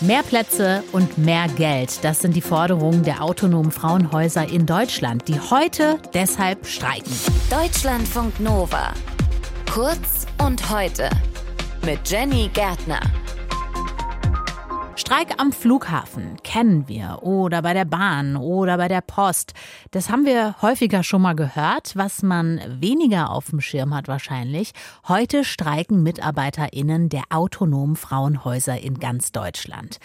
Mehr Plätze und mehr Geld, das sind die Forderungen der autonomen Frauenhäuser in Deutschland, die heute deshalb streiken. Deutschlandfunk Nova. Kurz und heute mit Jenny Gärtner. Streik am Flughafen kennen wir oder bei der Bahn oder bei der Post. Das haben wir häufiger schon mal gehört, was man weniger auf dem Schirm hat wahrscheinlich. Heute streiken Mitarbeiterinnen der autonomen Frauenhäuser in ganz Deutschland.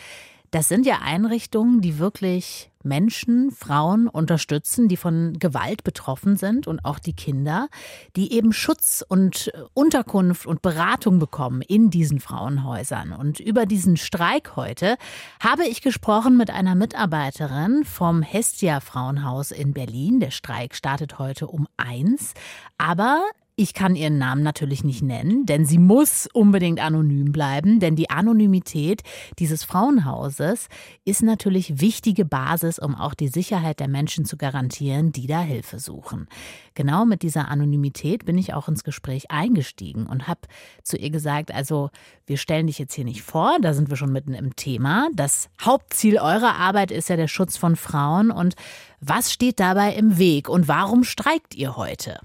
Das sind ja Einrichtungen, die wirklich Menschen, Frauen unterstützen, die von Gewalt betroffen sind und auch die Kinder, die eben Schutz und Unterkunft und Beratung bekommen in diesen Frauenhäusern. Und über diesen Streik heute habe ich gesprochen mit einer Mitarbeiterin vom Hestia Frauenhaus in Berlin. Der Streik startet heute um eins. Aber ich kann ihren Namen natürlich nicht nennen, denn sie muss unbedingt anonym bleiben, denn die Anonymität dieses Frauenhauses ist natürlich wichtige Basis, um auch die Sicherheit der Menschen zu garantieren, die da Hilfe suchen. Genau mit dieser Anonymität bin ich auch ins Gespräch eingestiegen und habe zu ihr gesagt, also wir stellen dich jetzt hier nicht vor, da sind wir schon mitten im Thema. Das Hauptziel eurer Arbeit ist ja der Schutz von Frauen und was steht dabei im Weg und warum streikt ihr heute?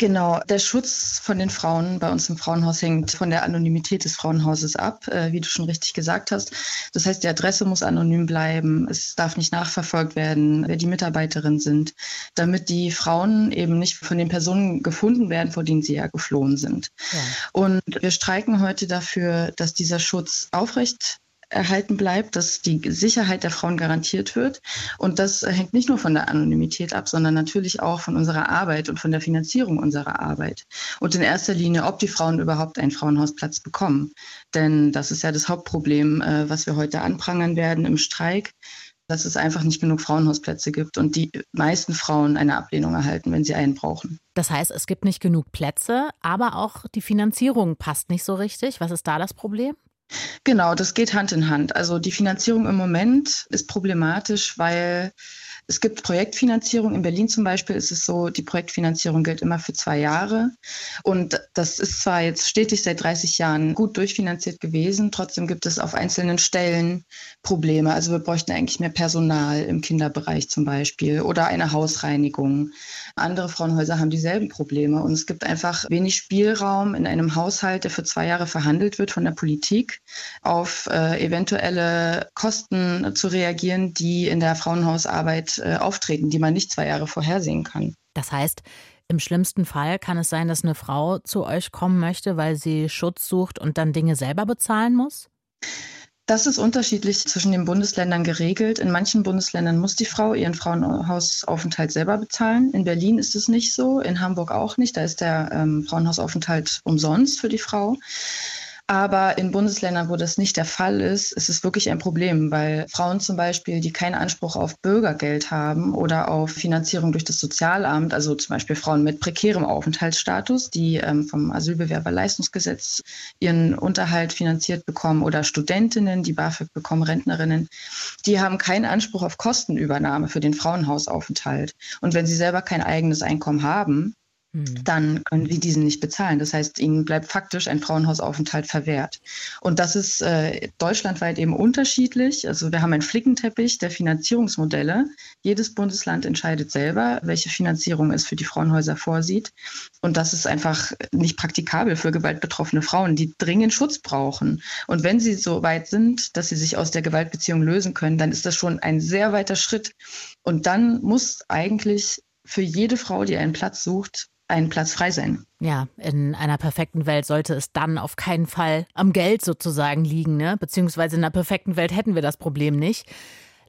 Genau, der Schutz von den Frauen bei uns im Frauenhaus hängt von der Anonymität des Frauenhauses ab, äh, wie du schon richtig gesagt hast. Das heißt, die Adresse muss anonym bleiben, es darf nicht nachverfolgt werden, wer die Mitarbeiterinnen sind, damit die Frauen eben nicht von den Personen gefunden werden, vor denen sie ja geflohen sind. Ja. Und wir streiken heute dafür, dass dieser Schutz aufrecht erhalten bleibt, dass die Sicherheit der Frauen garantiert wird. Und das hängt nicht nur von der Anonymität ab, sondern natürlich auch von unserer Arbeit und von der Finanzierung unserer Arbeit. Und in erster Linie, ob die Frauen überhaupt einen Frauenhausplatz bekommen. Denn das ist ja das Hauptproblem, äh, was wir heute anprangern werden im Streik dass es einfach nicht genug Frauenhausplätze gibt und die meisten Frauen eine Ablehnung erhalten, wenn sie einen brauchen. Das heißt, es gibt nicht genug Plätze, aber auch die Finanzierung passt nicht so richtig. Was ist da das Problem? Genau, das geht Hand in Hand. Also die Finanzierung im Moment ist problematisch, weil es gibt Projektfinanzierung. In Berlin zum Beispiel ist es so, die Projektfinanzierung gilt immer für zwei Jahre. Und das ist zwar jetzt stetig seit 30 Jahren gut durchfinanziert gewesen, trotzdem gibt es auf einzelnen Stellen Probleme. Also wir bräuchten eigentlich mehr Personal im Kinderbereich zum Beispiel oder eine Hausreinigung. Andere Frauenhäuser haben dieselben Probleme. Und es gibt einfach wenig Spielraum in einem Haushalt, der für zwei Jahre verhandelt wird von der Politik, auf äh, eventuelle Kosten zu reagieren, die in der Frauenhausarbeit äh, auftreten, die man nicht zwei Jahre vorhersehen kann. Das heißt, im schlimmsten Fall kann es sein, dass eine Frau zu euch kommen möchte, weil sie Schutz sucht und dann Dinge selber bezahlen muss? Das ist unterschiedlich zwischen den Bundesländern geregelt. In manchen Bundesländern muss die Frau ihren Frauenhausaufenthalt selber bezahlen. In Berlin ist es nicht so, in Hamburg auch nicht. Da ist der ähm, Frauenhausaufenthalt umsonst für die Frau. Aber in Bundesländern, wo das nicht der Fall ist, ist es wirklich ein Problem, weil Frauen zum Beispiel, die keinen Anspruch auf Bürgergeld haben oder auf Finanzierung durch das Sozialamt, also zum Beispiel Frauen mit prekärem Aufenthaltsstatus, die ähm, vom Asylbewerberleistungsgesetz ihren Unterhalt finanziert bekommen oder Studentinnen, die BAföG bekommen, Rentnerinnen, die haben keinen Anspruch auf Kostenübernahme für den Frauenhausaufenthalt. Und wenn sie selber kein eigenes Einkommen haben. Dann können sie diesen nicht bezahlen. Das heißt, ihnen bleibt faktisch ein Frauenhausaufenthalt verwehrt. Und das ist äh, deutschlandweit eben unterschiedlich. Also wir haben einen Flickenteppich der Finanzierungsmodelle. Jedes Bundesland entscheidet selber, welche Finanzierung es für die Frauenhäuser vorsieht. Und das ist einfach nicht praktikabel für gewaltbetroffene Frauen, die dringend Schutz brauchen. Und wenn sie so weit sind, dass sie sich aus der Gewaltbeziehung lösen können, dann ist das schon ein sehr weiter Schritt. Und dann muss eigentlich für jede Frau, die einen Platz sucht, ein Platz frei sein. Ja, in einer perfekten Welt sollte es dann auf keinen Fall am Geld sozusagen liegen, ne? Beziehungsweise in einer perfekten Welt hätten wir das Problem nicht.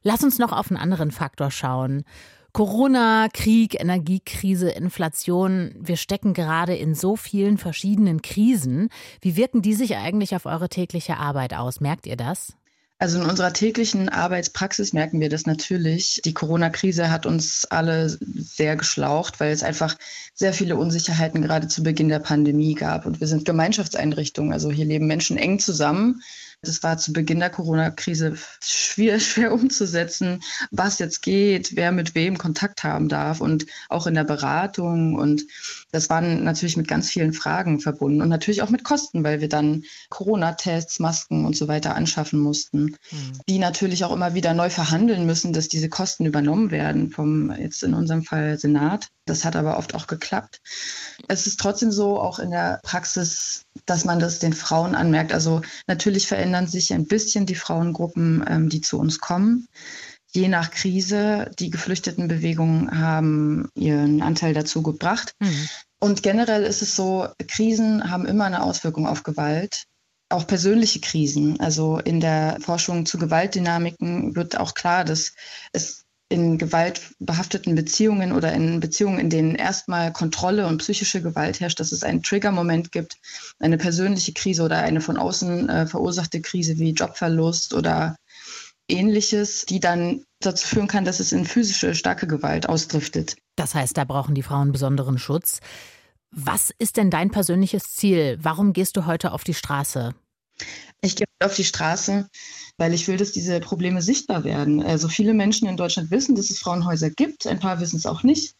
Lass uns noch auf einen anderen Faktor schauen. Corona, Krieg, Energiekrise, Inflation, wir stecken gerade in so vielen verschiedenen Krisen. Wie wirken die sich eigentlich auf eure tägliche Arbeit aus? Merkt ihr das? Also in unserer täglichen Arbeitspraxis merken wir das natürlich. Die Corona-Krise hat uns alle sehr geschlaucht, weil es einfach sehr viele Unsicherheiten gerade zu Beginn der Pandemie gab. Und wir sind Gemeinschaftseinrichtungen. Also hier leben Menschen eng zusammen Das war zu Beginn der Corona-Krise schwer, schwer umzusetzen, was jetzt geht, wer mit wem Kontakt haben darf und auch in der Beratung. Und das waren natürlich mit ganz vielen Fragen verbunden und natürlich auch mit Kosten, weil wir dann Corona-Tests, Masken und so weiter anschaffen mussten, mhm. die natürlich auch immer wieder neu verhandeln müssen, dass diese Kosten übernommen werden vom jetzt in unserem Fall Senat. Das hat aber oft auch geklappt. Es ist trotzdem so, auch in der Praxis, dass man das den Frauen anmerkt. Also natürlich verändern sich ein bisschen die Frauengruppen, ähm, die zu uns kommen. Je nach Krise, die Geflüchtetenbewegungen haben ihren Anteil dazu gebracht. Mhm. Und generell ist es so, Krisen haben immer eine Auswirkung auf Gewalt auch persönliche Krisen. Also in der Forschung zu Gewaltdynamiken wird auch klar, dass es in gewaltbehafteten Beziehungen oder in Beziehungen, in denen erstmal Kontrolle und psychische Gewalt herrscht, dass es einen Triggermoment gibt, eine persönliche Krise oder eine von außen äh, verursachte Krise wie Jobverlust oder ähnliches, die dann dazu führen kann, dass es in physische starke Gewalt ausdriftet. Das heißt, da brauchen die Frauen besonderen Schutz. Was ist denn dein persönliches Ziel? Warum gehst du heute auf die Straße? Ich gehe auf die Straße, weil ich will, dass diese Probleme sichtbar werden. Also viele Menschen in Deutschland wissen, dass es Frauenhäuser gibt, ein paar wissen es auch nicht.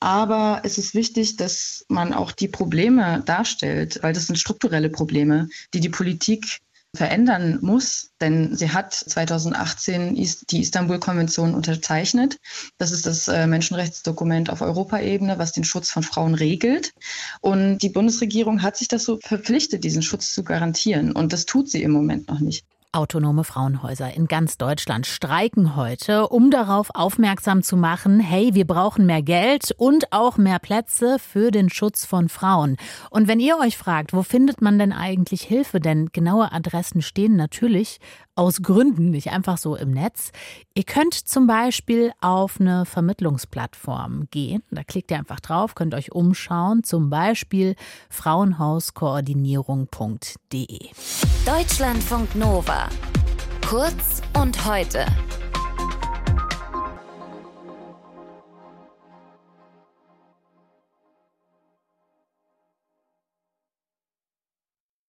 Aber es ist wichtig, dass man auch die Probleme darstellt, weil das sind strukturelle Probleme, die die Politik verändern muss, denn sie hat 2018 die Istanbul-Konvention unterzeichnet. Das ist das äh, Menschenrechtsdokument auf Europaebene, was den Schutz von Frauen regelt. Und die Bundesregierung hat sich so verpflichtet, diesen Schutz zu garantieren. Und das tut sie im Moment noch nicht. Autonome Frauenhäuser in ganz Deutschland streiken heute, um darauf aufmerksam zu machen, hey, wir brauchen mehr Geld und auch mehr Plätze für den Schutz von Frauen. Und wenn ihr euch fragt, wo findet man denn eigentlich Hilfe, denn genaue Adressen stehen natürlich aus Gründen nicht einfach so im Netz. Ihr könnt zum Beispiel auf eine Vermittlungsplattform gehen. Da klickt ihr einfach drauf, könnt euch umschauen, zum Beispiel frauenhauskoordinierung.de. Deutschlandfunk Nova. Kurz und heute.